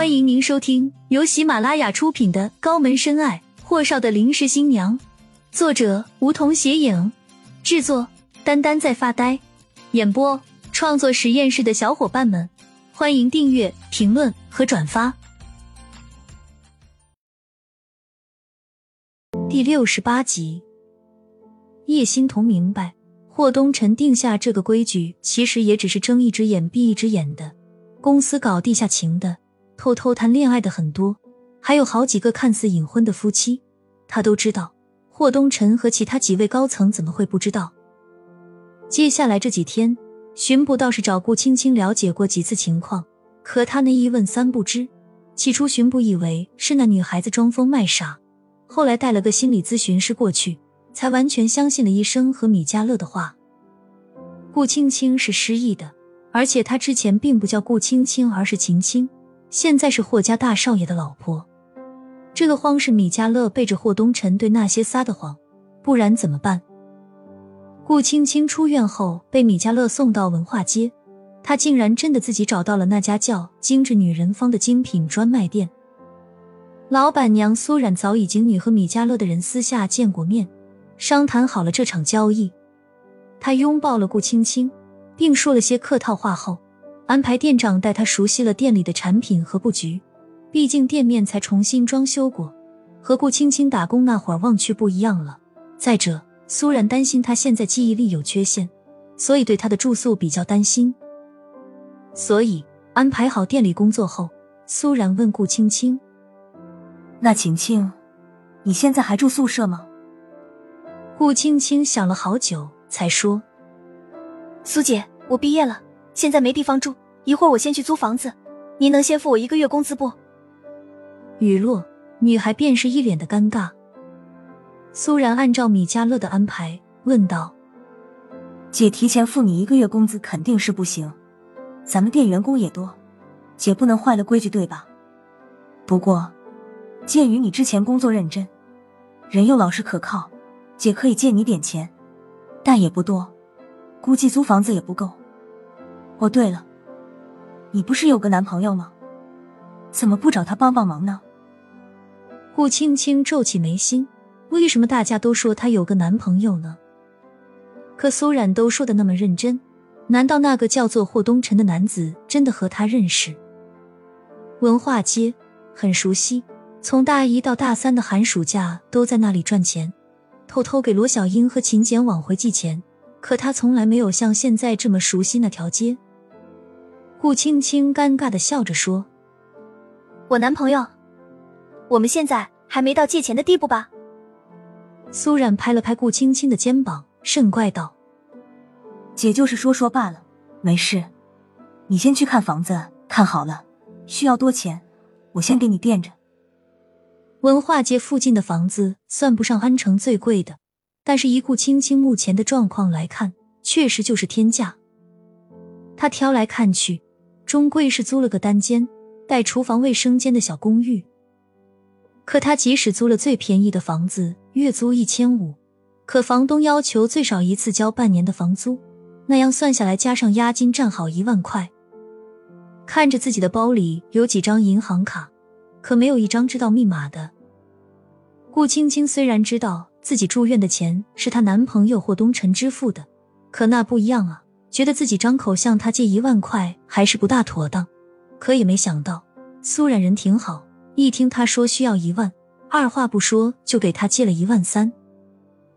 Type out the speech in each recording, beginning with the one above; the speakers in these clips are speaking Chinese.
欢迎您收听由喜马拉雅出品的《高门深爱：霍少的临时新娘》，作者梧桐斜影，制作丹丹在发呆，演播创作实验室的小伙伴们，欢迎订阅、评论和转发。第六十八集，叶欣彤明白，霍东辰定下这个规矩，其实也只是睁一只眼闭一只眼的。公司搞地下情的，偷偷谈恋爱的很多，还有好几个看似隐婚的夫妻，他都知道。霍东辰和其他几位高层怎么会不知道？接下来这几天，巡捕倒是找顾青青了解过几次情况，可他那一问三不知。起初巡捕以为是那女孩子装疯卖傻。后来带了个心理咨询师过去，才完全相信了医生和米家乐的话。顾青青是失忆的，而且她之前并不叫顾青青，而是秦青，现在是霍家大少爷的老婆。这个慌是米家乐背着霍东辰对那些撒的谎，不然怎么办？顾青青出院后被米家乐送到文化街，他竟然真的自己找到了那家叫“精致女人坊”的精品专卖店。老板娘苏冉早已经与和米家乐的人私下见过面，商谈好了这场交易。他拥抱了顾青青，并说了些客套话后，安排店长带他熟悉了店里的产品和布局。毕竟店面才重新装修过，和顾青青打工那会儿望去不一样了。再者，苏然担心他现在记忆力有缺陷，所以对他的住宿比较担心。所以安排好店里工作后，苏然问顾青青。那晴晴，你现在还住宿舍吗？顾青青想了好久，才说：“苏姐，我毕业了，现在没地方住，一会儿我先去租房子，您能先付我一个月工资不？”雨落，女孩便是一脸的尴尬。苏然按照米家乐的安排问道：“姐提前付你一个月工资肯定是不行，咱们店员工也多，姐不能坏了规矩对吧？不过……”鉴于你之前工作认真，人又老实可靠，姐可以借你点钱，但也不多，估计租房子也不够。哦，对了，你不是有个男朋友吗？怎么不找他帮帮忙呢？顾青青皱起眉心，为什么大家都说她有个男朋友呢？可苏冉都说的那么认真，难道那个叫做霍东辰的男子真的和她认识？文化街很熟悉。从大一到大三的寒暑假都在那里赚钱，偷偷给罗小英和秦简往回寄钱。可他从来没有像现在这么熟悉那条街。顾青青尴尬的笑着说：“我男朋友，我们现在还没到借钱的地步吧？”苏冉拍了拍顾青青的肩膀，甚怪道：“姐就是说说罢了，没事。你先去看房子，看好了，需要多钱，我先给你垫着。”文化街附近的房子算不上安城最贵的，但是以顾青青目前的状况来看，确实就是天价。他挑来看去，终归是租了个单间带厨房、卫生间的小公寓。可他即使租了最便宜的房子，月租一千五，可房东要求最少一次交半年的房租，那样算下来加上押金，正好一万块。看着自己的包里有几张银行卡。可没有一张知道密码的。顾青青虽然知道自己住院的钱是她男朋友霍东辰支付的，可那不一样啊，觉得自己张口向他借一万块还是不大妥当。可也没想到苏冉人挺好，一听他说需要一万，二话不说就给他借了一万三，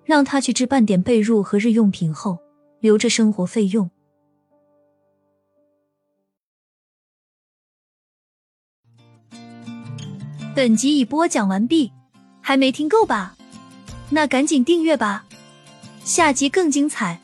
让他去置办点被褥和日用品后，留着生活费用。本集已播讲完毕，还没听够吧？那赶紧订阅吧，下集更精彩。